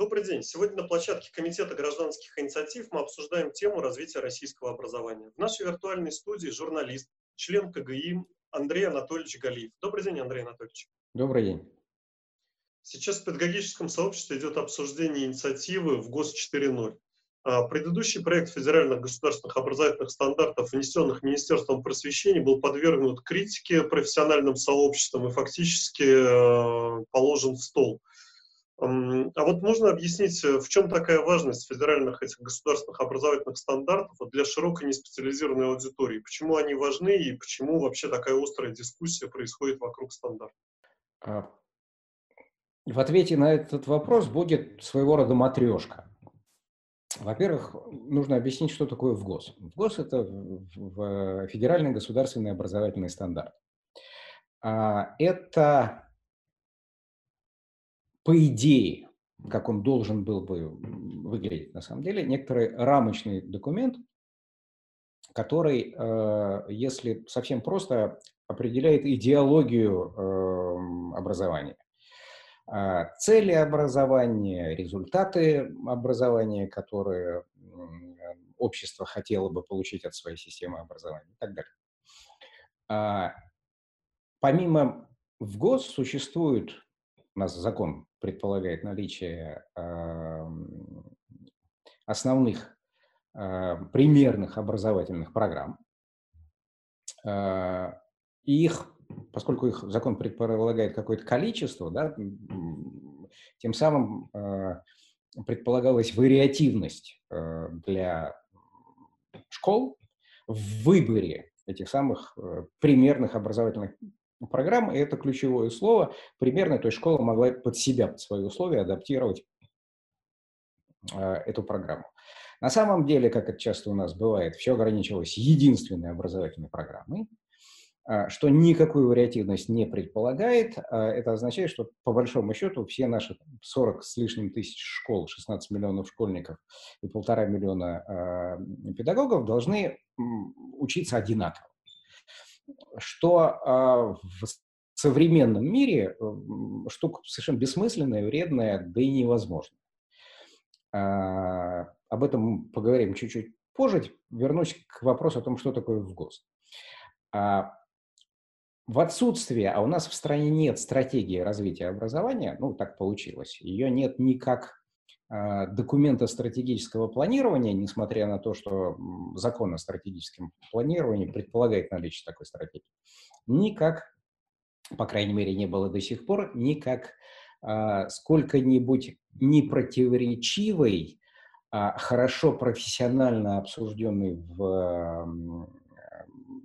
Добрый день. Сегодня на площадке Комитета гражданских инициатив мы обсуждаем тему развития российского образования. В нашей виртуальной студии журналист, член КГИ Андрей Анатольевич Галиев. Добрый день, Андрей Анатольевич. Добрый день. Сейчас в педагогическом сообществе идет обсуждение инициативы в ГОС 4.0. А, предыдущий проект федеральных государственных образовательных стандартов, внесенных Министерством просвещения, был подвергнут критике профессиональным сообществом и фактически э, положен в стол. А вот можно объяснить, э, в чем такая важность федеральных этих государственных образовательных стандартов для широкой неспециализированной аудитории? Почему они важны и почему вообще такая острая дискуссия происходит вокруг стандартов? А, в ответе на этот вопрос будет своего рода матрешка. Во-первых, нужно объяснить, что такое ВГОС. ВГОС – это федеральный государственный образовательный стандарт. А, это по идее, как он должен был бы выглядеть на самом деле, некоторый рамочный документ, который, э, если совсем просто, определяет идеологию эм, образования. А, цели образования, результаты образования, которые общество хотело бы получить от своей системы образования и так далее. А, помимо в ГОС существует у нас закон предполагает наличие э, основных э, примерных образовательных программ. Э, их, поскольку их закон предполагает какое-то количество, да, тем самым э, предполагалась вариативность э, для школ в выборе этих самых примерных образовательных программ, и это ключевое слово, примерно, то есть школа могла под себя, под свои условия адаптировать э, эту программу. На самом деле, как это часто у нас бывает, все ограничивалось единственной образовательной программой, э, что никакую вариативность не предполагает. Э, это означает, что по большому счету все наши 40 с лишним тысяч школ, 16 миллионов школьников и полтора миллиона педагогов должны учиться одинаково что а, в современном мире штука совершенно бессмысленная, вредная, да и невозможная. А, об этом поговорим чуть-чуть позже. Вернусь к вопросу о том, что такое ВГОС. А, в отсутствие, а у нас в стране нет стратегии развития образования, ну, так получилось, ее нет никак документа стратегического планирования, несмотря на то, что закон о стратегическом планировании предполагает наличие такой стратегии, никак, по крайней мере, не было до сих пор, никак а, сколько-нибудь непротиворечивой, а, хорошо профессионально обсужденной в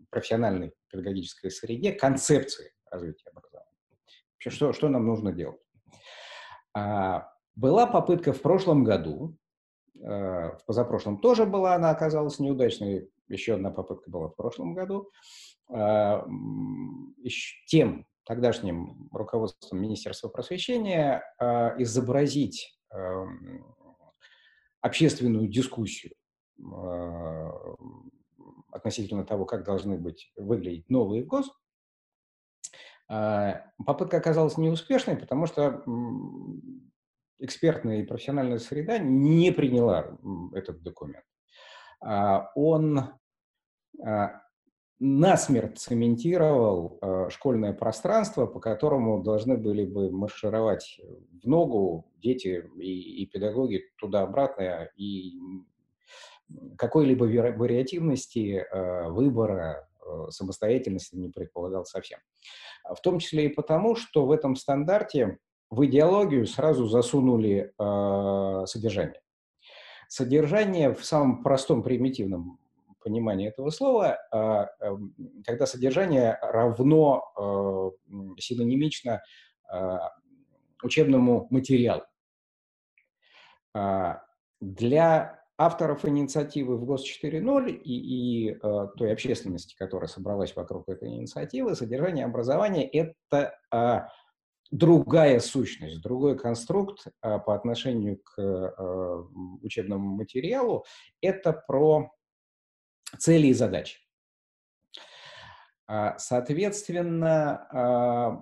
профессиональной педагогической среде концепции развития образования. Вообще, что, что нам нужно делать? Была попытка в прошлом году, э, в позапрошлом тоже была, она оказалась неудачной, еще одна попытка была в прошлом году, э, тем тогдашним руководством Министерства просвещения э, изобразить эм, общественную дискуссию относительно того, как должны быть выглядеть новые ГОС. Попытка оказалась неуспешной, потому что экспертная и профессиональная среда не приняла этот документ. А, он а, насмерть цементировал а, школьное пространство, по которому должны были бы маршировать в ногу дети и, и педагоги туда-обратно, и какой-либо вариативности выбора, самостоятельности не предполагал совсем. В том числе и потому, что в этом стандарте в идеологию сразу засунули э, содержание. Содержание в самом простом, примитивном понимании этого слова, э, э, когда содержание равно э, синонимично э, учебному материалу. Э, для авторов инициативы в ГОС 4.0 и, и э, той общественности, которая собралась вокруг этой инициативы, содержание образования – это э, другая сущность, другой конструкт а, по отношению к а, учебному материалу, это про цели и задачи. А, соответственно, а,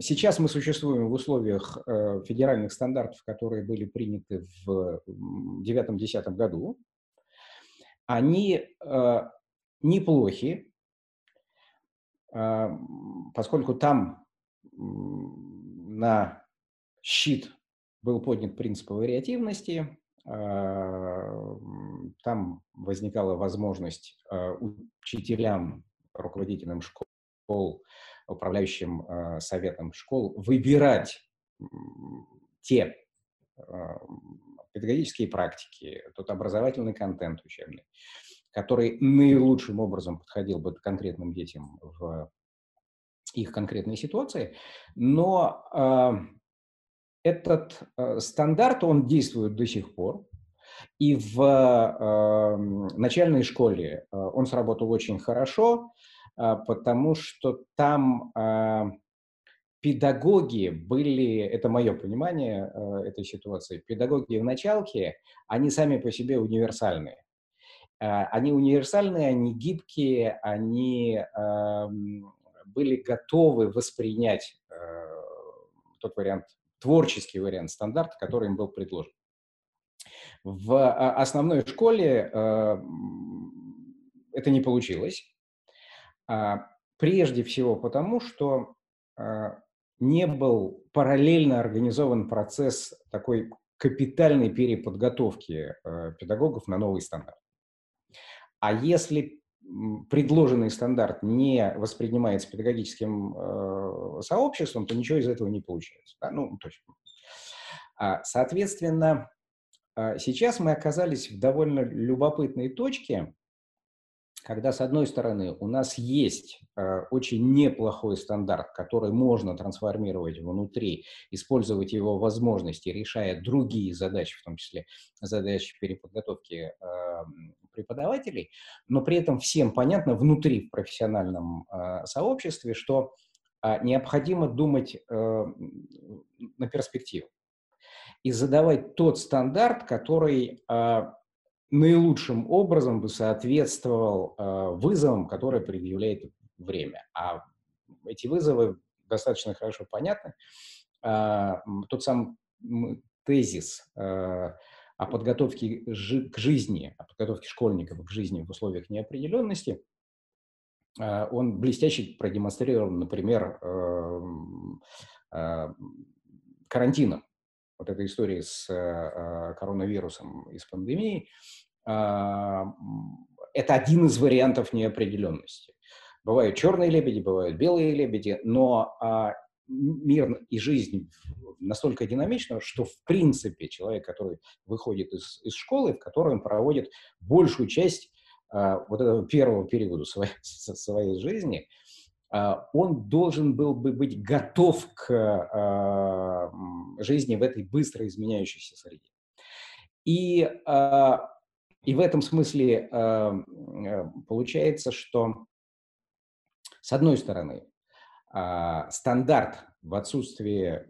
сейчас мы существуем в условиях э, федеральных стандартов, которые были приняты в 2009-2010 году. Они неплохи, а, поскольку там на щит был поднят принцип вариативности, там возникала возможность учителям руководителям школ, управляющим э, советом школ выбирать те педагогические практики, тот образовательный контент учебный, который наилучшим образом подходил бы конкретным детям в их конкретной ситуации. Но э, этот э, стандарт, он действует до сих пор. И в э, начальной школе э, он сработал очень хорошо. А, потому что там а, педагоги были, это мое понимание а, этой ситуации, педагоги в началке, они сами по себе универсальные. Они универсальные, они гибкие, они были готовы воспринять тот вариант, творческий вариант стандарта, который им был предложен. В основной школе это не получилось. А, прежде всего потому, что а, не был параллельно организован процесс такой капитальной переподготовки а, педагогов на новый стандарт. А если предложенный стандарт не воспринимается педагогическим сообществом, то ничего из этого не получается. Да? Ну, точно. Соответственно, сейчас мы оказались в довольно любопытной точке, когда, с одной стороны, у нас есть э, очень неплохой стандарт, который можно трансформировать внутри, использовать его возможности, решая другие задачи, в том числе задачи переподготовки э, преподавателей, но при этом всем понятно внутри в профессиональном э, сообществе, что э, необходимо думать э, на перспективу и задавать тот стандарт, который э, наилучшим образом бы соответствовал вызовам, которые предъявляет время. А эти вызовы достаточно хорошо понятны. Тот сам тезис о подготовке жи- к жизни, о подготовке школьников к жизни в условиях неопределенности, э, он блестяще продемонстрирован, например, э, э, карантином вот этой истории с э, коронавирусом и с пандемией, э, это один из вариантов неопределенности. Бывают черные лебеди, бывают белые лебеди, но э, мир и жизнь настолько динамична, что в принципе человек, который выходит из, из школы, в которой он проводит большую часть э, вот этого первого периода своей, своей жизни, а, он должен был бы быть готов к а, жизни в этой быстро изменяющейся среде. И, а, и в этом смысле получается, что с одной стороны, стандарт в отсутствии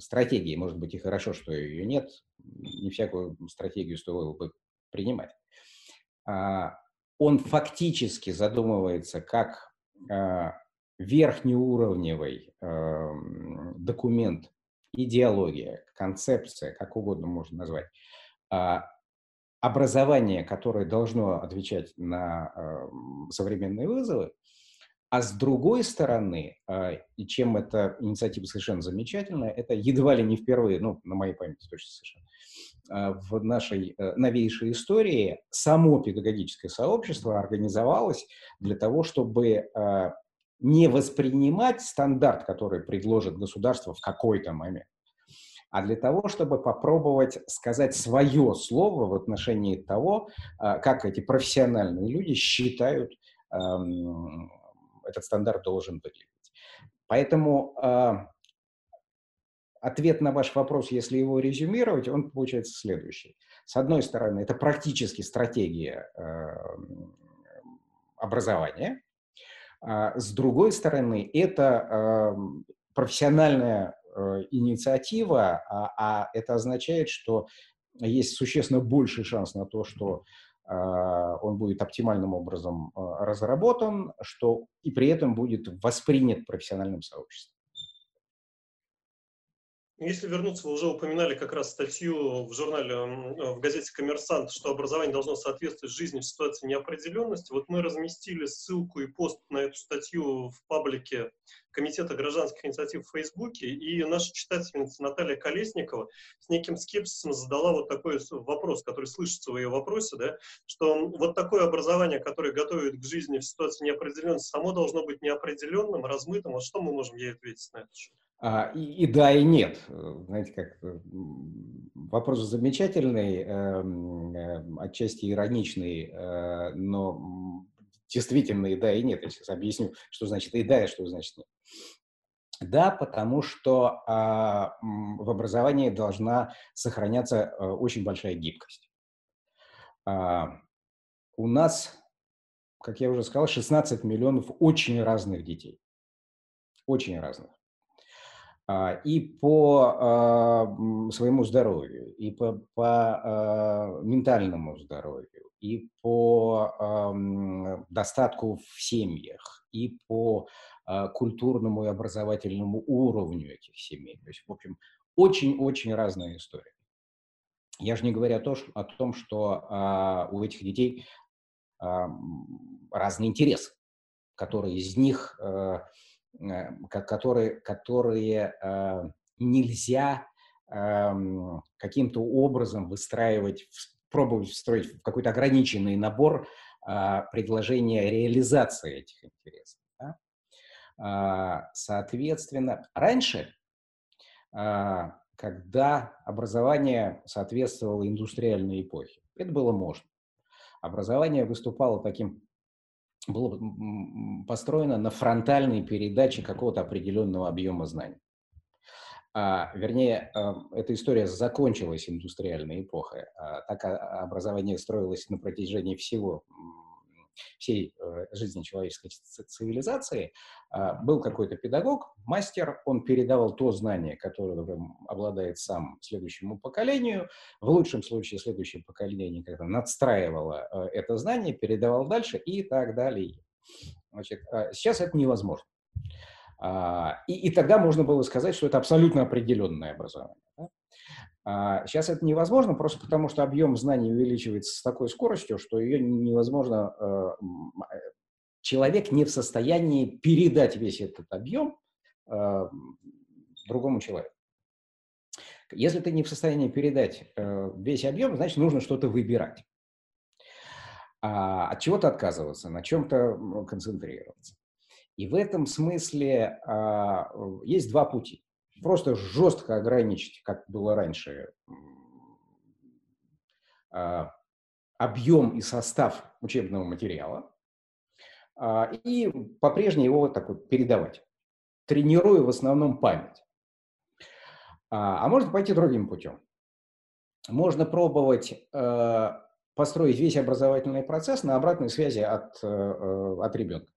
стратегии, может быть, и хорошо, что ее нет, не всякую стратегию стоило бы принимать, он фактически задумывается как а, верхнеуровневый э, документ, идеология, концепция, как угодно можно назвать, э, образование, которое должно отвечать на э, современные вызовы, а с другой стороны, э, и чем эта инициатива совершенно замечательная, это едва ли не впервые, ну, на моей памяти точно совершенно, э, в нашей э, новейшей истории само педагогическое сообщество организовалось для того, чтобы не воспринимать стандарт, который предложит государство в какой-то момент, а для того, чтобы попробовать сказать свое слово в отношении того, как эти профессиональные люди считают этот стандарт должен выглядеть. Поэтому э, ответ на ваш вопрос, если его резюмировать, он получается следующий. С одной стороны, это практически стратегия э, образования. А с другой стороны, это э, профессиональная э, инициатива, а, а это означает, что есть существенно больший шанс на то, что он будет оптимальным образом разработан, что и при этом будет воспринят профессиональным сообществом. Если вернуться, вы уже упоминали как раз статью в журнале, э, в газете «Коммерсант», что образование должно соответствовать жизни в ситуации неопределенности. Вот мы разместили ссылку и пост на эту статью в паблике Комитета гражданских инициатив в Фейсбуке, и наша читательница Наталья Колесникова с неким скепсисом задала вот такой вопрос, который слышится в ее вопросе, да, что вот такое образование, которое готовит к жизни в ситуации неопределенности, само должно быть неопределенным, размытым. Вот что мы можем ей ответить на это? А, и, и да, и нет. Знаете, как э, вопрос замечательный, эм, э, отчасти ироничный, э, но действительно и да, и нет. Я сейчас объясню, что значит и да, и что значит нет. Да, потому что а, в образовании должна сохраняться очень большая гибкость. А, у нас, как я уже сказал, 16 миллионов очень разных детей. Очень разных. А, и по а, своему здоровью, и по, по а, ментальному здоровью, и по достатку в семьях, и по культурному и образовательному уровню этих семей. То есть, в общем, очень-очень разная история. Я же не говорю то, о том, что у этих детей разный интерес, который из них которые, которые э, нельзя эм, каким-то образом выстраивать, пробовать встроить в какой-то ограниченный набор а, предложения реализации этих интересов. Да? Соответственно, раньше, когда образование соответствовало индустриальной эпохе, это было можно. Образование выступало таким было построено на фронтальной передаче какого-то определенного объема знаний. А, вернее, эта история закончилась индустриальной эпохой. А, так а, образование строилось на протяжении всего всей э, жизни человеческой цивилизации, а, был какой-то педагог, мастер, он передавал то знание, которым обладает сам следующему поколению. В лучшем случае следующее поколение когда надстраивало э, это знание, передавал дальше и так далее. Значит, а, сейчас это невозможно. А, и, и тогда можно было сказать, что это абсолютно определенное образование. Да? Сейчас а, это невозможно, просто потому что объем знаний увеличивается с такой скоростью, что ее невозможно, э, э, человек не в состоянии передать весь этот объем э, другому человеку. Если ты не в состоянии передать весь объем, значит, нужно что-то выбирать. А от чего-то отказываться, на чем-то концентрироваться. И в этом смысле а, есть два пути просто жестко ограничить, как было раньше, а, объем и состав учебного материала а, и по-прежнему его так вот передавать, тренируя в основном память. А, а можно пойти другим путем. Можно пробовать построить весь образовательный процесс на обратной связи от, от ребенка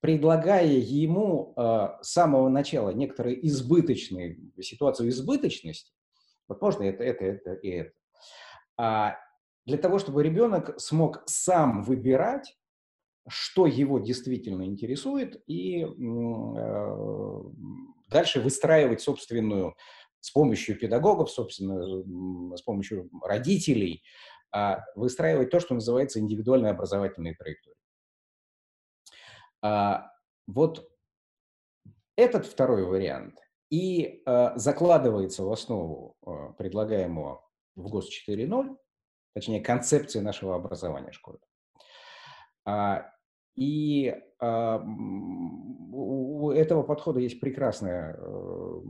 предлагая ему э, с самого начала некоторые избыточные, ситуацию избыточности, вот можно это, это, это и это, а для того, чтобы ребенок смог сам выбирать, что его действительно интересует, и э, дальше выстраивать собственную, с помощью педагогов, собственно, с помощью родителей, э, выстраивать то, что называется индивидуальной образовательной траекторией. А, вот этот второй вариант и а, закладывается в основу а, предлагаемого в ГОС 4.0, точнее, концепции нашего образования школы. И у этого подхода есть прекрасная э,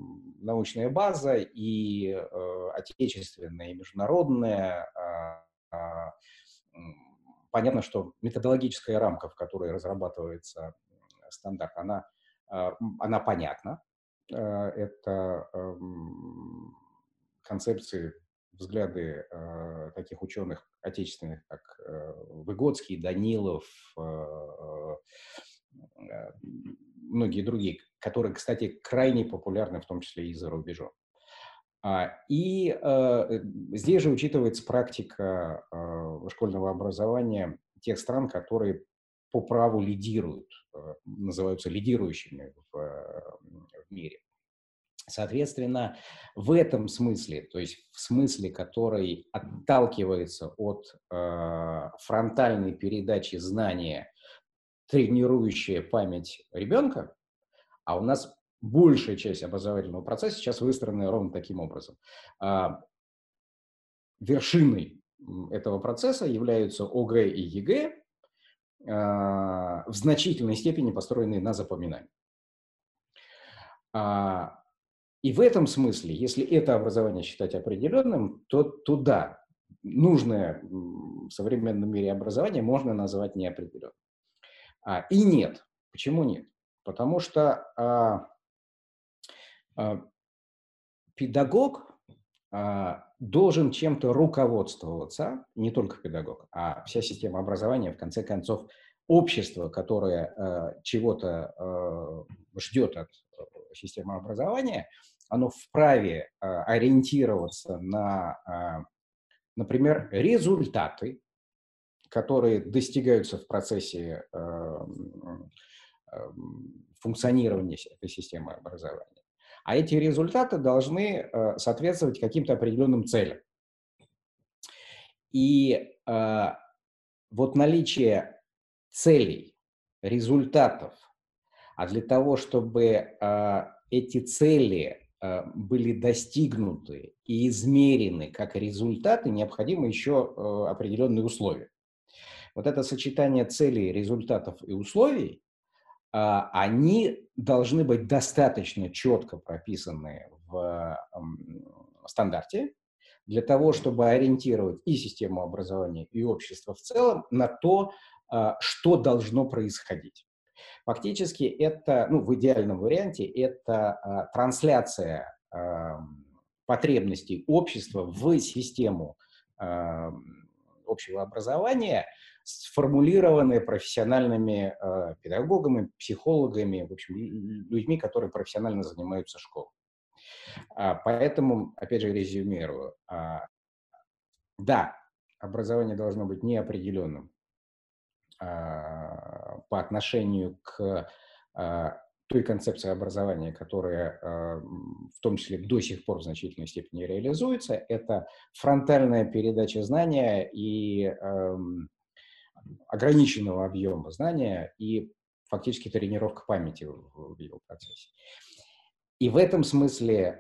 научная база и э, отечественная, и международная понятно, что методологическая рамка, в которой разрабатывается стандарт, она, а, она понятна. А, это эм, концепции, взгляды а, таких ученых отечественных, как э, Выгодский, Данилов, э, э, многие другие, которые, кстати, крайне популярны, в том числе и за рубежом. И э, здесь же учитывается практика школьного образования тех стран, которые по праву лидируют, называются лидирующими в, в мире. Соответственно, в этом смысле, то есть в смысле, который отталкивается от э, фронтальной передачи знания, тренирующая память ребенка, а у нас большая часть образовательного процесса сейчас выстроена ровно таким образом. Э, вершиной этого процесса являются ОГЭ и ЕГЭ, э, в значительной степени построенные на запоминании. А, и в этом смысле, если это образование считать определенным, то туда нужное в современном мире образование можно назвать неопределенным. А, и нет. Почему нет? Потому что а, а, педагог а, должен чем-то руководствоваться, не только педагог, а вся система образования, в конце концов, общество, которое а, чего-то а, ждет от системы образования, оно вправе а, ориентироваться на, а, например, результаты, которые достигаются в процессе а, функционирования этой системы образования. А эти результаты должны соответствовать каким-то определенным целям. И вот наличие целей, результатов, а для того, чтобы эти цели э, были достигнуты и измерены как результаты, необходимы еще э, определенные условия. Вот это сочетание целей, результатов и условий, они должны быть достаточно четко прописаны в стандарте для того, чтобы ориентировать и систему образования, и общество в целом на то, а, что должно происходить. Фактически это, ну, в идеальном варианте, это а, трансляция а, потребностей общества в систему а, общего образования, сформулированные профессиональными э, педагогами, психологами, в общем, людьми, которые профессионально занимаются школой. А, поэтому, опять же, резюмирую. А, да, образование должно быть неопределенным, а, по отношению к а, той концепции образования, которая а, в том числе до сих пор в значительной степени реализуется, это фронтальная передача знания и ограниченного объема знания и фактически тренировка памяти в его процессе. И в этом смысле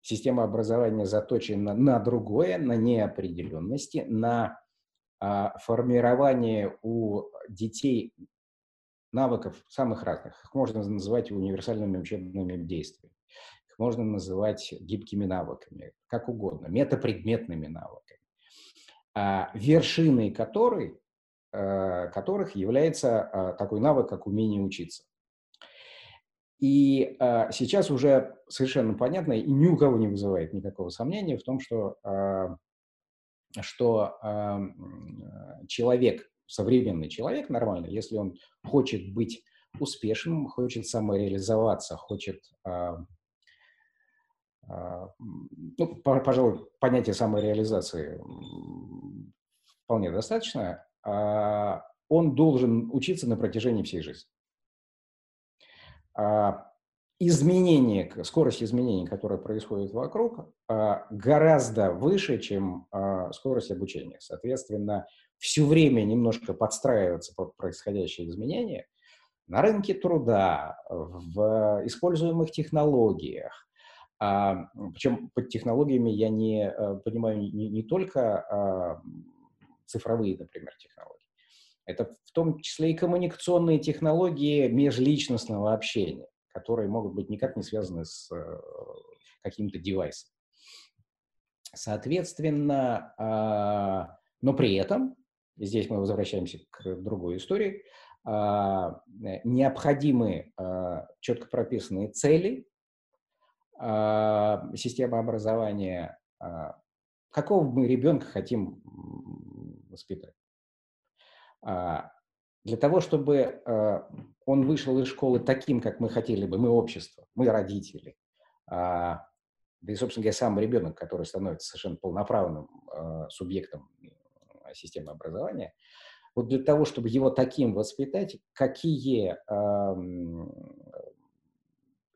система образования заточена на другое, на неопределенности, на а, формирование у детей навыков самых разных. Их можно называть универсальными учебными действиями. Их можно называть гибкими навыками, как угодно, метапредметными навыками, вершиной которой, а, которых является такой навык, как умение учиться. И сейчас уже совершенно понятно и ни у кого не вызывает никакого сомнения в том, что что человек, современный человек нормальный, если он хочет быть успешным, хочет самореализоваться, хочет, ну, пожалуй, понятие самореализации вполне достаточно, э, он должен учиться на протяжении всей жизни изменение, скорость изменений, которая происходит вокруг, а, гораздо выше, чем а, скорость обучения. Соответственно, все время немножко подстраиваться под происходящие изменения на рынке труда, в используемых технологиях. А, Причем под технологиями я не понимаю не, не только цифровые, например, технологии. Это в том числе и коммуникационные технологии межличностного общения которые могут быть никак не связаны с э, каким-то девайсом. Соответственно, а, но при этом, здесь мы возвращаемся к другой истории, а, необходимы а, четко прописанные цели системы образования, какого мы ребенка хотим воспитать. Для того, чтобы он вышел из школы таким, как мы хотели бы, мы общество, мы родители, а, да и, собственно говоря, сам ребенок, который становится совершенно полноправным субъектом системы образования, вот для того, чтобы его таким воспитать, какие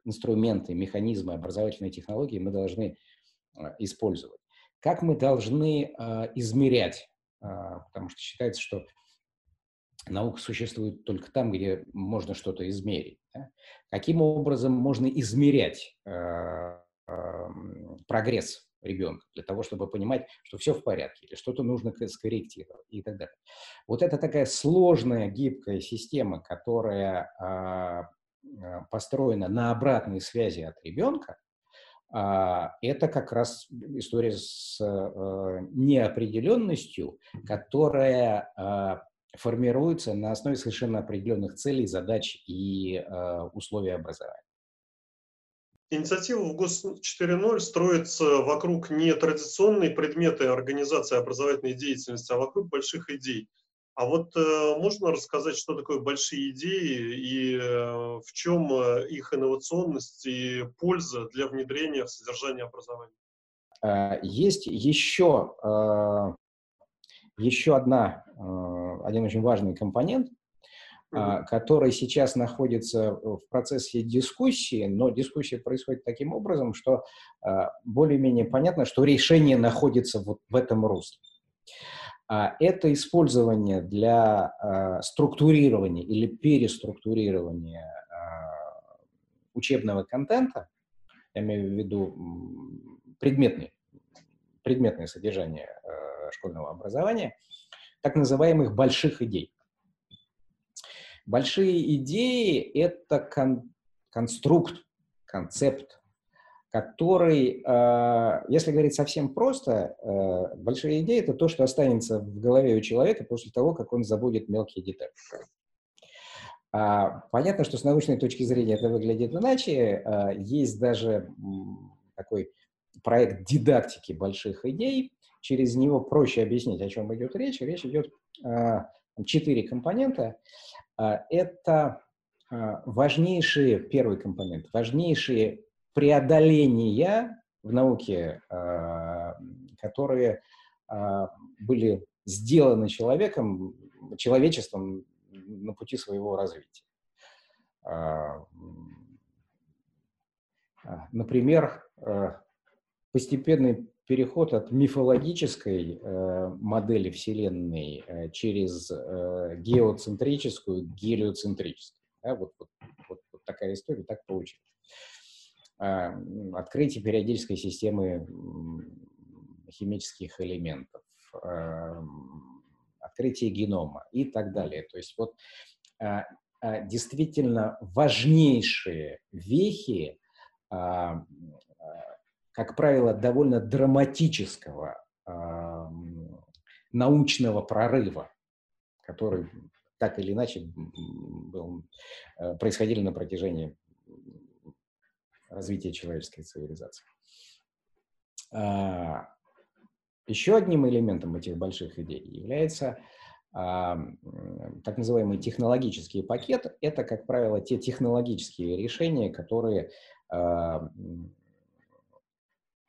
инструменты, механизмы, образовательные технологии мы должны использовать? Как мы должны измерять? Потому что считается, что наука существует только там, где можно что-то измерить. Да? Каким образом можно измерять э, э, прогресс ребенка для того, чтобы понимать, что все в порядке или что-то нужно скорректировать и так далее. Вот это такая сложная, гибкая система, которая э, построена на обратной связи от ребенка, это как раз история с неопределенностью, которая формируется на основе совершенно определенных целей, задач и условий образования. Инициатива в ГОС 4.0 строится вокруг не традиционной предметы организации образовательной деятельности, а вокруг больших идей. А вот э, можно рассказать, что такое большие идеи и э, в чем э, их инновационность и польза для внедрения в содержание образования? Э, есть еще э, еще одна, э, один очень важный компонент, mm-hmm. который сейчас находится в процессе дискуссии, но дискуссия происходит таким образом, что более-менее понятно, что решение находится вот в этом русле. Это использование для структурирования или переструктурирования учебного контента, я имею в виду предметный, предметное содержание школьного образования, так называемых больших идей. Большие идеи – это кон конструкт, концепт, который, э, если говорить совсем просто, э, большие идеи – это то, что останется в голове у человека после того, как он забудет мелкие детали. А, понятно, что с научной точки зрения это выглядит иначе. А, есть даже такой проект дидактики больших идей, через него проще объяснить, о чем идет речь. Речь идет а, четыре компонента. А, это а, важнейшие, первый компонент, важнейшие преодоления в науке, которые были сделаны человеком, человечеством на пути своего развития. Например, постепенный переход от мифологической модели Вселенной через геоцентрическую гелиоцентрическую. Вот, вот, вот, вот такая история, так получилось. Э, открытие периодической системы химических элементов, э, открытие генома и так далее. То есть вот э, действительно важнейшие вехи как правило, довольно драматического научного прорыва, который так или иначе был, э, происходили на протяжении развития человеческой цивилизации. А, еще одним элементом этих больших идей является а, так называемый технологический пакет. Это, как правило, те технологические решения, которые а,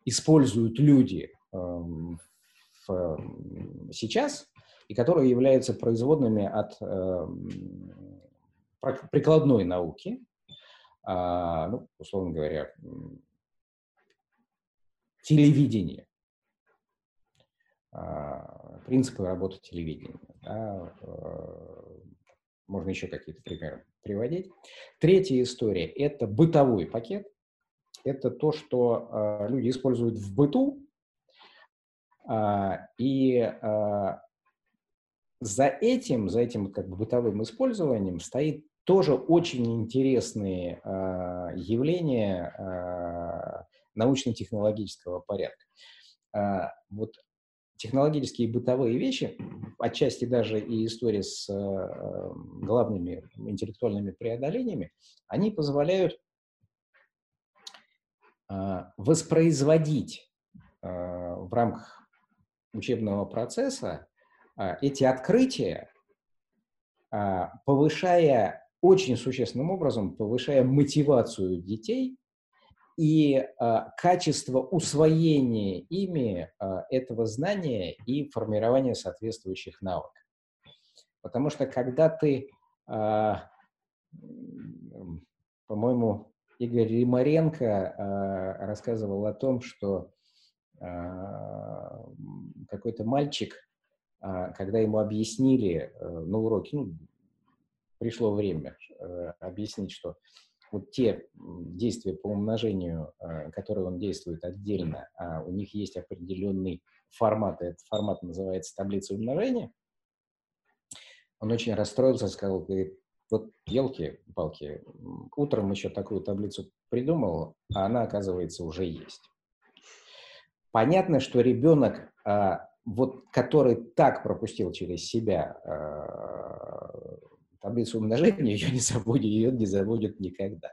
используют люди эм, сейчас и которые являются производными от эм, прикладной науки, ну, условно говоря, телевидение, а, принципы работы телевидения. Да, э, можно еще какие-то примеры приводить. Третья история – это бытовой пакет это то, что э, люди используют в быту, и за этим, за этим как бы бытовым использованием стоит тоже очень интересные э, явления э, научно-технологического порядка. Э, вот технологические бытовые вещи, отчасти даже и история с э, главными интеллектуальными преодолениями, они позволяют а, воспроизводить а, в рамках учебного процесса эти открытия, повышая очень существенным образом, повышая мотивацию детей и качество усвоения ими этого знания и формирования соответствующих навыков. Потому что когда ты, по-моему, Игорь Римаренко рассказывал о том, что какой-то мальчик, когда ему объяснили э, на уроке, ну, пришло время э, объяснить, что вот те действия по умножению, э, которые он действует отдельно, а у них есть определенный формат, этот формат называется таблица умножения, он очень расстроился, сказал, говорит, вот елки-палки, утром еще такую таблицу придумал, а она, оказывается, уже есть. Понятно, что ребенок, а, вот, который так пропустил через себя а, таблицу умножения, ее не забудет, ее не забудет никогда.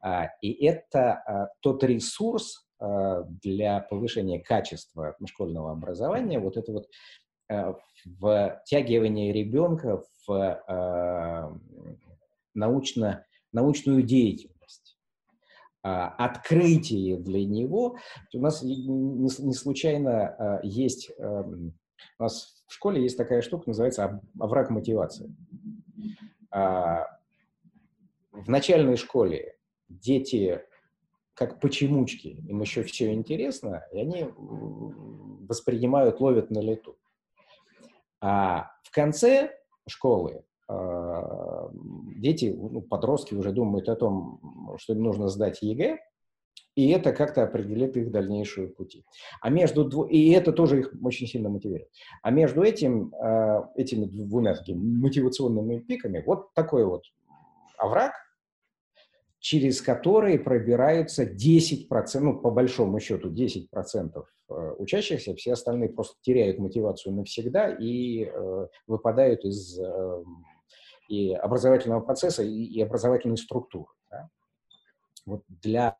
А, и это а, тот ресурс а, для повышения качества школьного образования, вот это вот втягивание ребенка в научно, научную деятельность, открытие для него. У нас не случайно есть, у нас в школе есть такая штука, называется овраг мотивации. В начальной школе дети как почемучки, им еще все интересно, и они воспринимают, ловят на лету. А в конце школы э, дети, ну, подростки уже думают о том, что им нужно сдать ЕГЭ, и это как-то определит их дальнейшие пути. А между дво... И это тоже их очень сильно мотивирует. А между этим, э, этими двумя такими мотивационными пиками вот такой вот овраг, через которые пробираются 10%, ну, по большому счету, 10% э, учащихся, все остальные просто теряют мотивацию навсегда и э, выпадают из э, и образовательного процесса, и, и образовательной структуры. Да? Вот для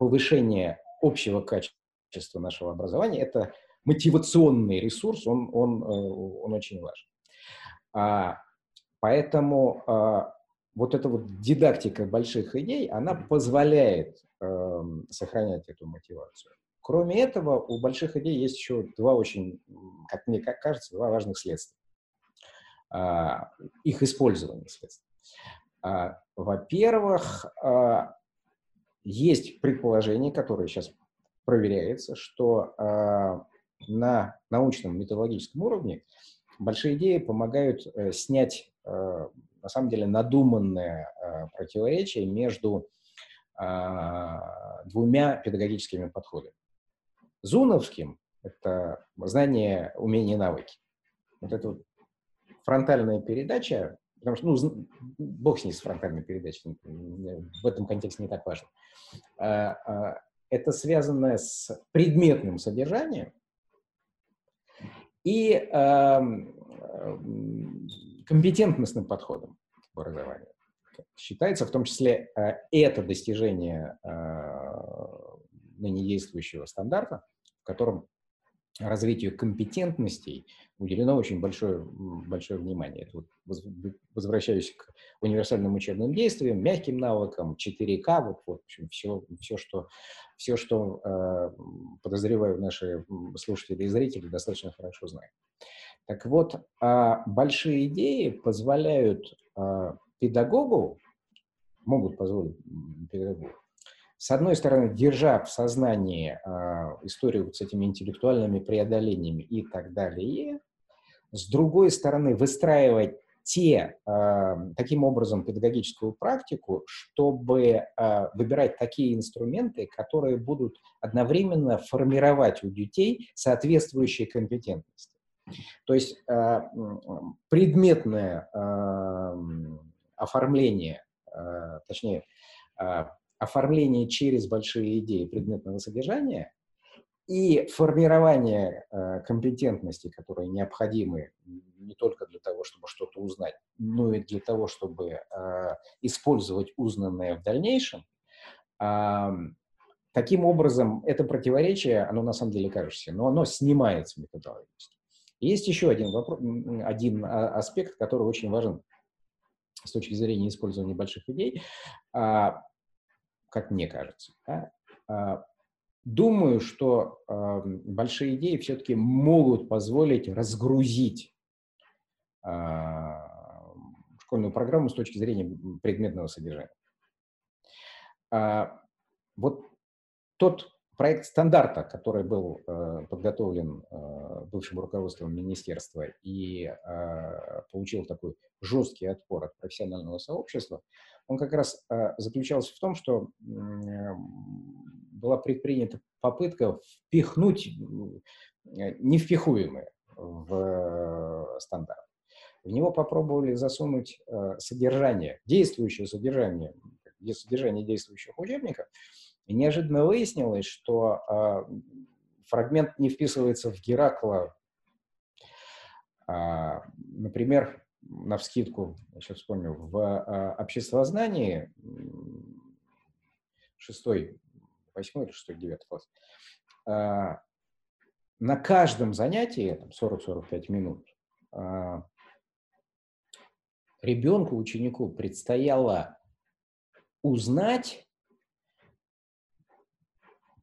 повышения общего качества нашего образования это мотивационный ресурс, он, он, э, он очень важен. А, поэтому а, вот эта вот дидактика больших идей, она позволяет э, сохранять эту мотивацию. Кроме этого, у больших идей есть еще два очень, как мне кажется, два важных следствия. А, их использование следствий. А, во-первых, а, есть предположение, которое сейчас проверяется, что а, на научном методологическом уровне большие идеи помогают э, снять э, на самом деле надуманное э, противоречие между э, двумя педагогическими подходами. Зуновским — это знание, умения, навыки. Вот это вот фронтальная передача, потому что, ну, бог с ней с фронтальной передачей, в этом контексте не так важно. А, а, это связано с предметным содержанием и компетентностным подходом к образованию. Считается в том числе э, это достижение э, ныне действующего стандарта, в котором развитию компетентностей уделено очень большое, большое внимание. Вот возвращаюсь к универсальным учебным действиям, мягким навыкам, 4К, вот, вот в общем, все, все, что, все, что э, подозреваю наши слушатели и зрители, достаточно хорошо знают. Так вот, а, большие идеи позволяют а, педагогу, могут позволить педагогу, с одной стороны, держа в сознании а, историю вот с этими интеллектуальными преодолениями и так далее, с другой стороны, выстраивать те, таким образом педагогическую практику, чтобы выбирать такие инструменты, которые будут одновременно формировать у детей соответствующие компетентности. То есть э, предметное э, оформление, э, точнее, оформление через большие идеи предметного содержания и формирование компетентности, которые необходимы не только для того, чтобы что-то узнать, но и для того, чтобы использовать узнанное в дальнейшем, таким образом, это противоречие, оно на самом деле кажется, но оно снимается методологически. Есть еще один, вопрос, один а, аспект, который очень важен с точки зрения использования больших идей. А, как мне кажется. Да? А, думаю, что большие идеи все-таки могут позволить разгрузить э, школьную программу с точки зрения предметного содержания. А, вот тот проект стандарта, который был э, подготовлен э, бывшим руководством министерства и получил такой жесткий отпор от профессионального сообщества, он как раз э, заключался в том, что э, была предпринята попытка впихнуть э, невпихуемое в э, стандарт. В него попробовали засунуть содержание, действующее содержание, содержание действующих учебников, и неожиданно выяснилось, что э, фрагмент не вписывается в Геракла. А, например, на вскидку, сейчас вспомню, в а, обществознании шестой, восьмой или шестой, девятый класс, а, на каждом занятии, 40-45 минут, а, ребенку, ученику предстояло узнать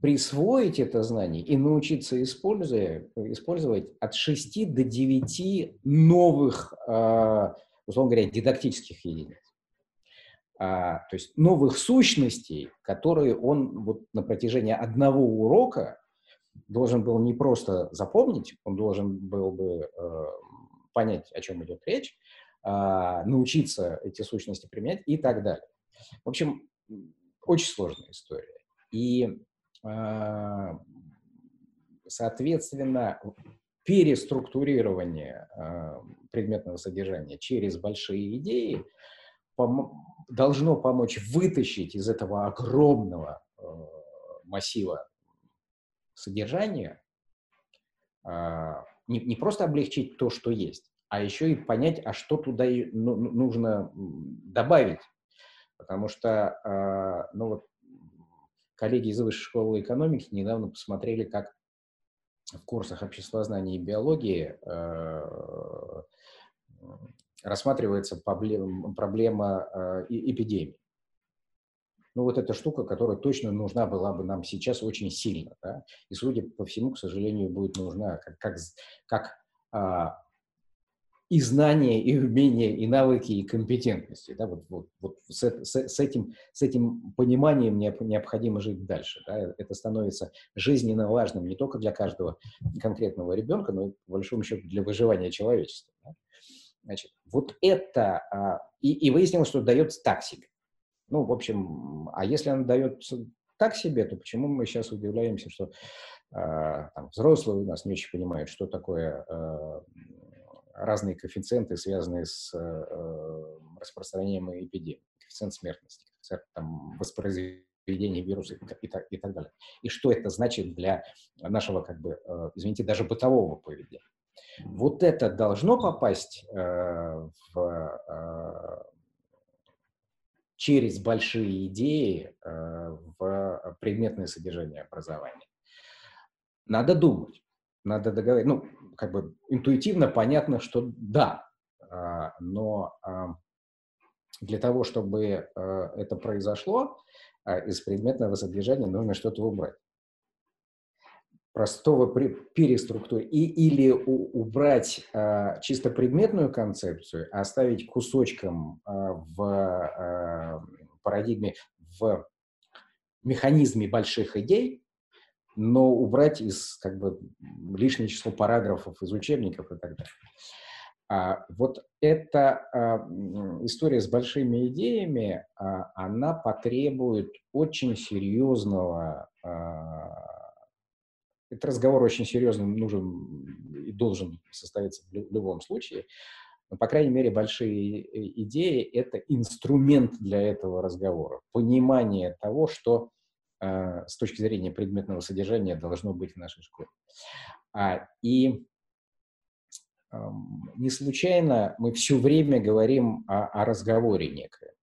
присвоить это знание и научиться использовать, использовать от 6 до 9 новых, а, условно говоря, дидактических единиц. А, то есть новых сущностей, которые он вот на протяжении одного урока должен был не просто запомнить, он должен был бы э, понять, о чем идет речь, а, научиться эти сущности применять и так далее. В общем, очень сложная история. И соответственно, переструктурирование а, предметного содержания через большие идеи должно помочь вытащить из этого огромного а, массива содержания, не, не просто облегчить то, что есть, а еще и понять, а что туда ну, ну, нужно добавить. Потому что, ну вот, коллеги из Высшей школы экономики недавно посмотрели, как в курсах обществознания и биологии э, рассматривается проблема, проблема э, эпидемии. Ну, вот эта штука, которая точно нужна была бы нам сейчас очень сильно. Да? И, судя по всему, к сожалению, будет нужна как, как, как а, и знания, и умения, и навыки, и компетентности. Да? Вот, вот, вот с, с, с, этим, с этим пониманием необходимо жить дальше. Да? Это становится жизненно важным не только для каждого конкретного ребенка, но и, по большому счету, для выживания человечества. Да? Значит, вот это... А, и, и выяснилось, что дается так себе. Ну, в общем, а если она дает так себе, то почему мы сейчас удивляемся, что э, там, взрослые у нас не очень понимают, что такое э, разные коэффициенты, связанные с э, распространением эпидемии, коэффициент смертности, коэффициент там, воспроизведения вируса и, и, так, и так далее. И что это значит для нашего, как бы, э, извините, даже бытового поведения. Вот это должно попасть э, в, э, через большие идеи э, в предметное содержание образования. Надо думать надо договориться. Ну, как бы интуитивно понятно, что да, а, но а, для того, чтобы а, это произошло, из предметного содержания нужно что-то убрать. Простого переструктуры и, или убрать чисто предметную концепцию, оставить кусочком в парадигме, в механизме больших идей, но убрать из как бы лишнее число параграфов из учебников и так далее. А, вот эта а, история с большими идеями, а, она потребует очень серьезного, а, этот разговор очень серьезно нужен и должен состояться в любом случае, но, по крайней мере, большие идеи — это инструмент для этого разговора, понимание того, что с точки зрения предметного содержания должно быть в нашей школе. А, и не случайно мы все время говорим о, о разговоре некое.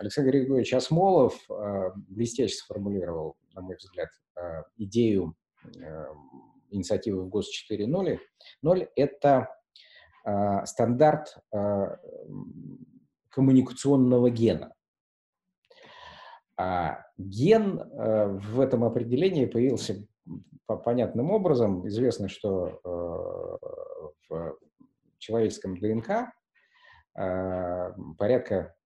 Александр Григорьевич Осмолов э, блестяще сформулировал, на мой взгляд, э, идею инициативы в ГОС 4.0. 0 – это стандарт коммуникационного гена. А ген э, в этом определении появился по понятным образом. Известно, что э, в человеческом ДНК э, порядка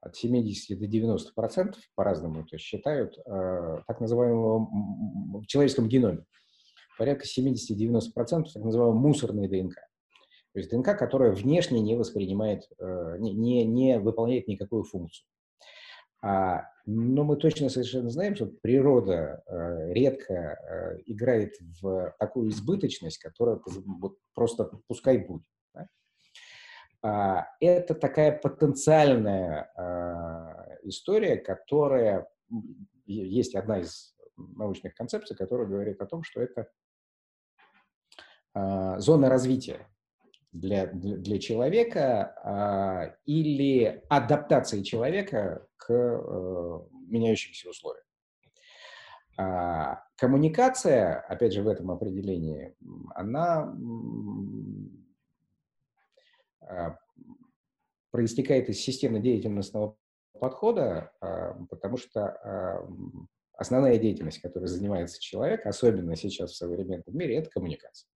от 70 до 90 процентов, по-разному это считают, так называемого в человеческом геноме, порядка 70-90 процентов так называемого мусорной ДНК. То есть ДНК, которая внешне не воспринимает, не, не, не выполняет никакую функцию. А, но мы точно совершенно знаем, что природа э, редко э, играет в такую избыточность, которая просто пускай будет. А, это такая потенциальная а, история, которая... Есть одна из научных концепций, которая говорит о том, что это зона развития для, для, человека а, или адаптации человека к а, меняющимся условиям. А, коммуникация, опять же, в этом определении, она а, проистекает из системно-деятельностного подхода, потому что основная деятельность, которой занимается человек, особенно сейчас в современном мире, это коммуникация.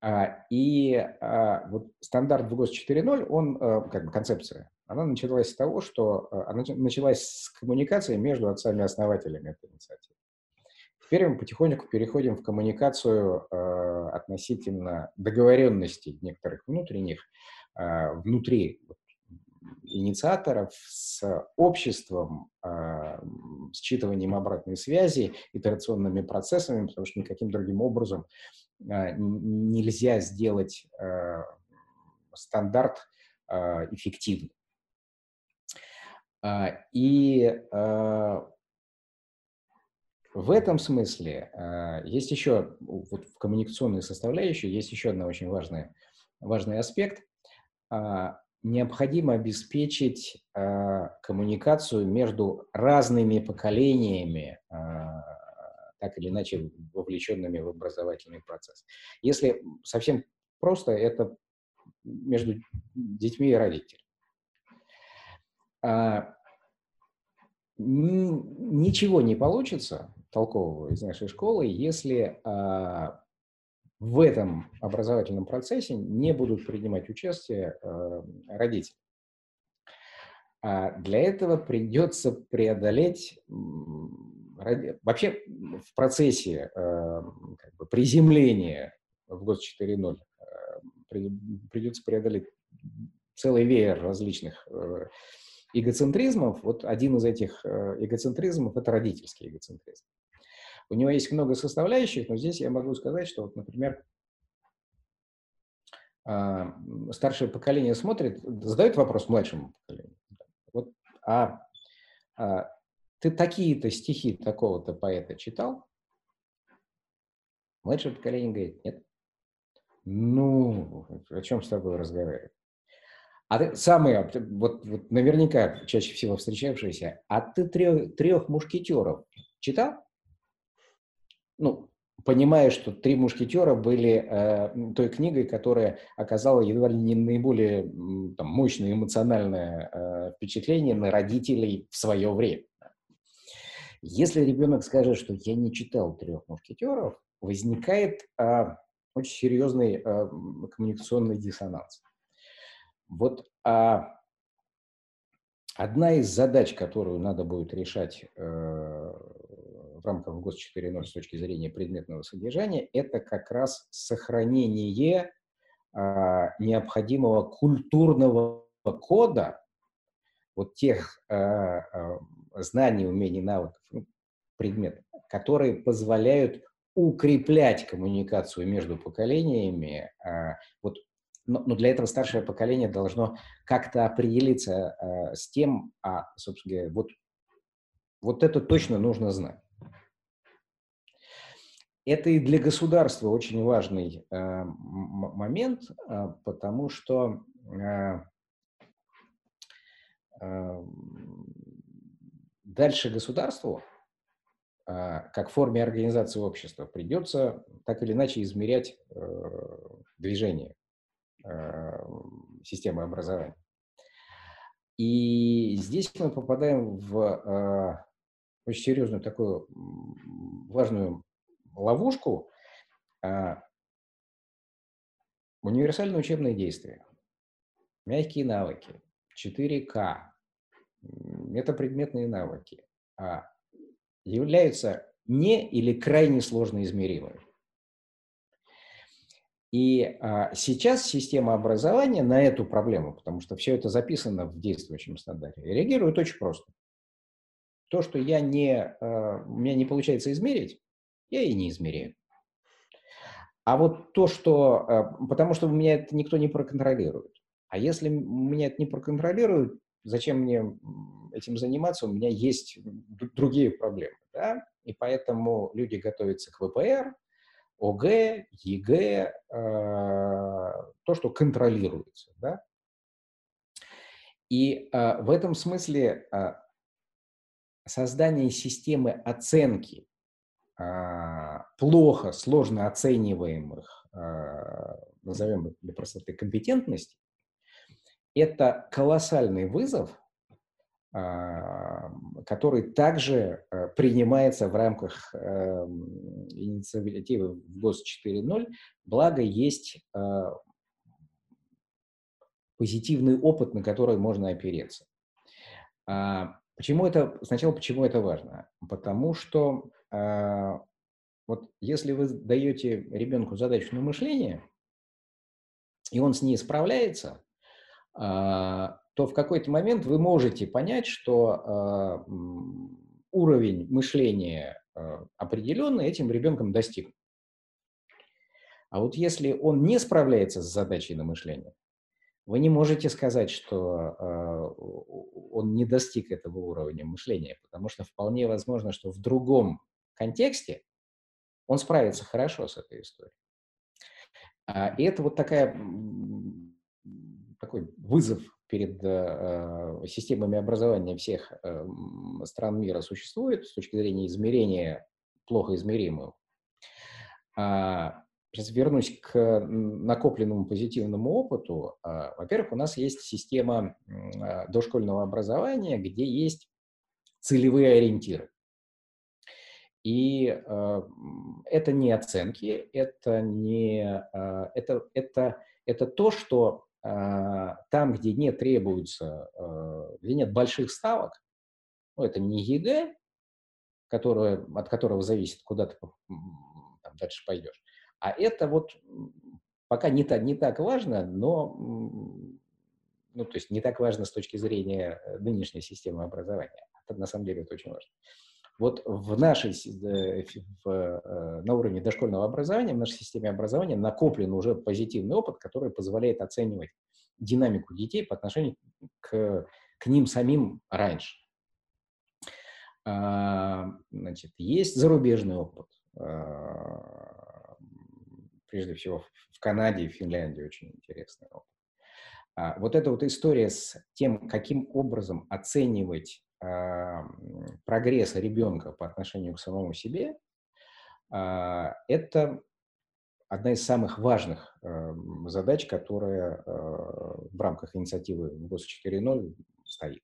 А, и а, вот стандарт в ГОС 4.0, он, э, как бы концепция, она началась с того, что э, она началась с коммуникации между отцами-основателями этой инициативы. Теперь мы потихоньку переходим в коммуникацию э, относительно договоренностей некоторых внутренних, внутри инициаторов с обществом, считыванием обратной связи, итерационными процессами, потому что никаким другим образом а, нельзя сделать а, стандарт а, эффективным. И в этом смысле есть еще, вот в коммуникационной составляющей, есть еще один очень важный, важный аспект. Необходимо обеспечить коммуникацию между разными поколениями так или иначе вовлеченными в образовательный процесс. Если совсем просто, это между детьми и родителями. А, ничего не получится толкового из нашей школы, если а, в этом образовательном процессе не будут принимать участие а, родители. А для этого придется преодолеть вообще в процессе э, как бы, приземления в год 4.0 э, придется преодолеть целый веер различных э, эгоцентризмов. Вот один из этих эгоцентризмов – это родительский эгоцентризм. У него есть много составляющих, но здесь я могу сказать, что, вот, например, старшее поколение смотрит, задает вопрос младшему поколению. Вот, а, а ты такие-то стихи такого-то поэта читал? Младшее поколение говорит, нет. Ну, о чем с тобой разговаривать? А ты самые, вот, вот наверняка чаще всего встречавшиеся, а ты трех, трех мушкетеров читал? Ну, понимая, что «Три мушкетера» были э, той книгой, которая оказала едва ли не наиболее там, мощное эмоциональное э, впечатление на родителей в свое время. Если ребенок скажет, что я не читал трех мушкетеров, возникает а, очень серьезный а, коммуникационный диссонанс. Вот а, одна из задач, которую надо будет решать э, в рамках ГОС 4.0 с точки зрения предметного содержания, это как раз сохранение а, необходимого культурного кода вот тех а, а, знаний, умений, навыков, ну, предметов, которые позволяют укреплять коммуникацию между поколениями. А, вот, но, но для этого старшее поколение должно как-то определиться а, с тем, а, собственно говоря, вот, вот это точно нужно знать. Это и для государства очень важный э, момент, потому что Дальше государству, а, как форме организации общества, придется так или иначе измерять э, движение э, системы образования. И здесь мы попадаем в э, очень серьезную такую важную ловушку. Э, универсальные учебные действия, мягкие навыки, 4К, метапредметные навыки э, являются не или крайне сложно измеримыми. И а, сейчас система образования на эту проблему, потому что все это записано в действующем стандарте, реагирует очень просто. То, что я не, а, у меня не получается измерить, я и не измеряю. А вот то, что... А, потому что у меня это никто не проконтролирует. А если меня это не проконтролируют, зачем мне этим заниматься? У меня есть другие проблемы. Да? И поэтому люди готовятся к ВПР, ОГЭ, ЕГЭ, э, то, что контролируется. Да? И э, в этом смысле э, создание системы оценки плохо, сложно оцениваемых, назовем для простоты, компетентностей, это колоссальный вызов, который также э, принимается в рамках эм, инициативы ФГОС 4.0, благо есть э, позитивный опыт, на который можно опереться. А, почему это, сначала почему это важно? Потому что э, вот если вы даете ребенку задачу на мышление, и он с ней справляется, то в какой-то момент вы можете понять, что э, уровень мышления э, определенный этим ребенком достигнут. А вот если он не справляется с задачей на мышление, вы не можете сказать, что он не достиг этого уровня мышления, потому что вполне возможно, что в другом контексте он справится хорошо с этой историей. А, и это вот такая, такой вызов перед э, системами образования всех э, стран мира существует с точки зрения измерения плохо измеримого. А, сейчас вернусь к накопленному позитивному опыту. А, во-первых, у нас есть система а, дошкольного образования, где есть целевые ориентиры. И э, это не оценки, это не э, это это это то, что там, где не требуется, а, где нет больших ставок, ну, это не ЕГЭ, которое, от которого зависит, куда ты там, дальше пойдешь, а это вот пока не так, не так важно, но ну, то есть не так важно с точки зрения э, нынешней системы образования. Это, на самом деле это очень важно. Вот в нашей, э, в, э, на уровне дошкольного образования, в нашей системе образования накоплен уже позитивный опыт, который позволяет оценивать динамику детей по отношению к, к ним самим раньше. А, значит, есть зарубежный опыт. А, прежде всего в Канаде и Финляндии очень интересный опыт. А, вот эта вот история с тем, каким образом оценивать прогресс ребенка по отношению к самому себе, это одна из самых важных задач, которая в рамках инициативы ГОС 4.0 стоит.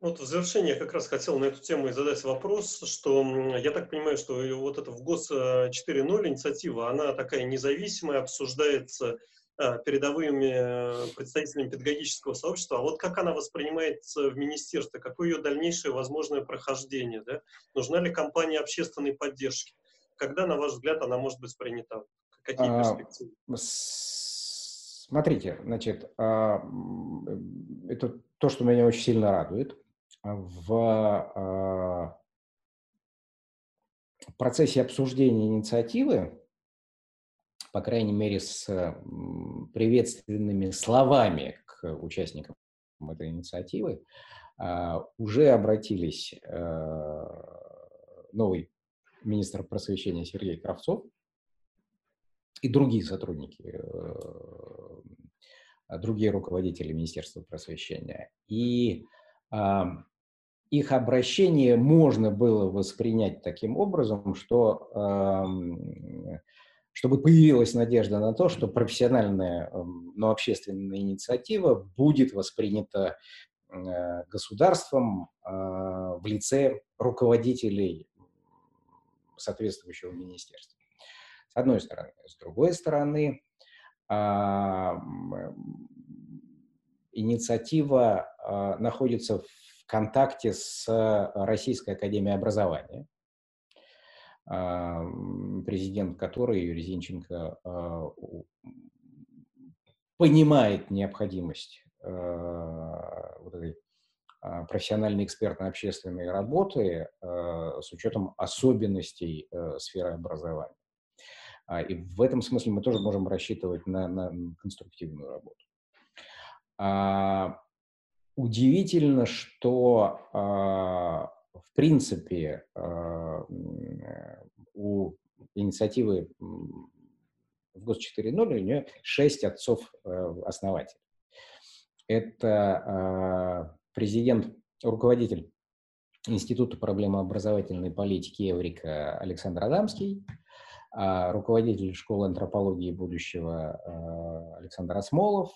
Вот в завершение я как раз хотел на эту тему и задать вопрос, что я так понимаю, что вот эта в ГОС 4.0 инициатива, она такая независимая, обсуждается передовыми э, представителями педагогического сообщества, а вот как она воспринимается в министерстве, какое ее дальнейшее возможное прохождение, да? нужна ли компания общественной поддержки, когда, на ваш взгляд, она может быть принята, какие а, перспективы? Смотрите, значит, а, это то, что меня очень сильно радует. В а, процессе обсуждения инициативы по крайней мере, с приветственными словами к участникам этой инициативы, а, уже обратились э, новый министр просвещения Сергей Кравцов и другие сотрудники, э, другие руководители Министерства просвещения. И их обращение можно было воспринять таким образом, что чтобы появилась надежда на то, что профессиональная, эм, но общественная инициатива будет воспринята э, государством э, в лице руководителей соответствующего министерства. С одной стороны. С другой стороны, а, инициатива а, находится в контакте с Российской Академией Образования, а, президент которой, Зинченко, понимает необходимость вот этой профессиональной экспертно-общественной работы с учетом особенностей сферы образования. А, и в этом смысле мы тоже можем рассчитывать на, на конструктивную работу. А, удивительно, что а, в принципе у инициативы в ГОС 4.0 у нее шесть отцов-основателей. Это президент, руководитель Института проблемы образовательной политики Эврика Александр Адамский, а, руководитель школы антропологии будущего Александр Осмолов,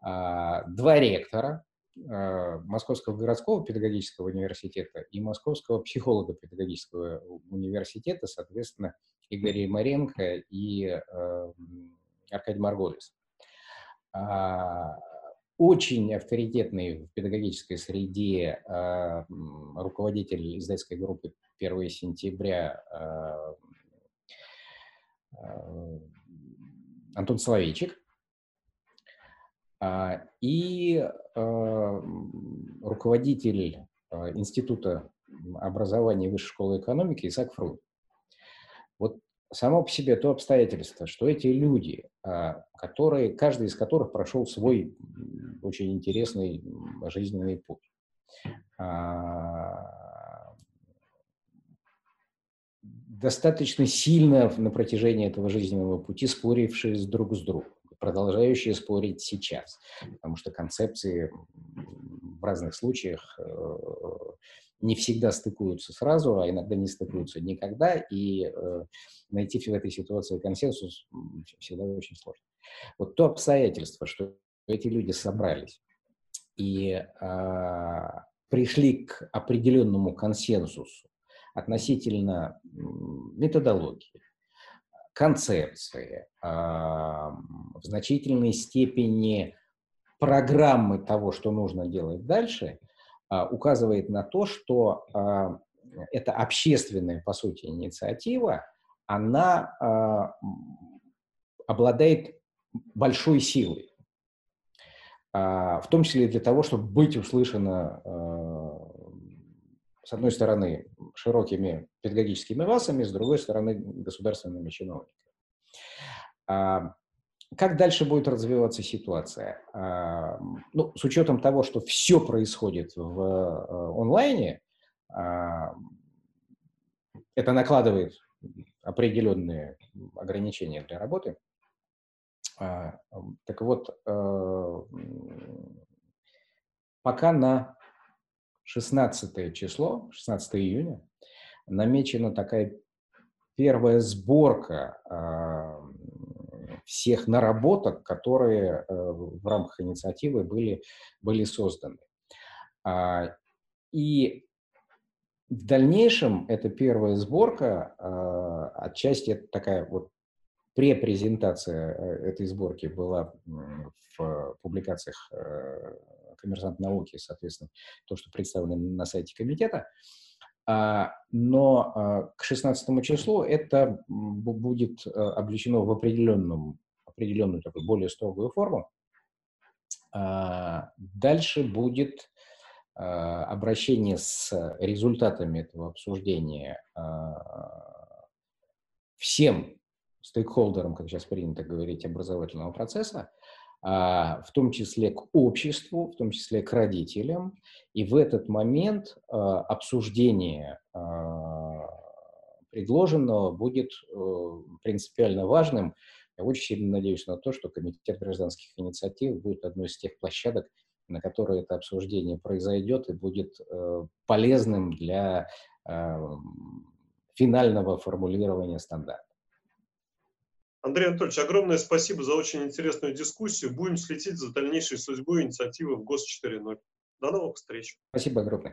а, два ректора Московского городского педагогического университета и Московского психолого-педагогического университета, соответственно, Игорь Маренко и Аркадий Марголис. Очень авторитетный в педагогической среде руководитель издательской группы 1 сентября Э, Антон Соловейчик а, и э, руководитель э, Института образования высшей школы экономики Исаак Фрун. Вот само по себе то обстоятельство, что эти люди, а, которые, каждый из которых прошел свой очень интересный жизненный путь, а, достаточно сильно на протяжении этого жизненного пути спорившие друг с другом, продолжающие спорить сейчас, потому что концепции в разных случаях э, не всегда стыкуются сразу, а иногда не стыкуются никогда, и э, найти в этой ситуации консенсус всегда очень сложно. Вот то обстоятельство, что эти люди собрались и а, пришли к определенному консенсусу относительно методологии, концепции, а, в значительной степени программы того, что нужно делать дальше, а, указывает на то, что а, эта общественная, по сути, инициатива, она обладает большой силой, в том числе для того, чтобы быть услышана с одной стороны, широкими педагогическими массами, с другой стороны, государственными чиновниками. А, как дальше будет развиваться ситуация? А, ну, с учетом того, что все происходит в э, онлайне, а, это накладывает определенные ограничения для работы. Так вот, э, пока на 16 число, 16 июня, намечена такая первая сборка э, всех наработок, которые э, в рамках инициативы были, были созданы. А, и в дальнейшем эта первая сборка, э, отчасти это такая вот препрезентация э, этой сборки была в публикациях э, коммерсант науки, соответственно, то, что представлено на сайте комитета. А, но а, к 16 числу это будет э, облечено в определенном, определенную такую более строгую форму. А, дальше будет обращение с результатами этого обсуждения всем стейкхолдерам, как сейчас принято говорить, образовательного процесса, в том числе к обществу, в том числе к родителям. И в этот момент а, обсуждение а, предложенного будет э, принципиально важным. Я очень сильно надеюсь на то, что Комитет гражданских инициатив будет одной из тех площадок, на которой это обсуждение произойдет и будет э, полезным для финального формулирования стандарта. Андрей Анатольевич, огромное спасибо за очень интересную дискуссию. Будем следить за дальнейшей судьбой инициативы в ГОС 4.0. До новых встреч. Спасибо огромное.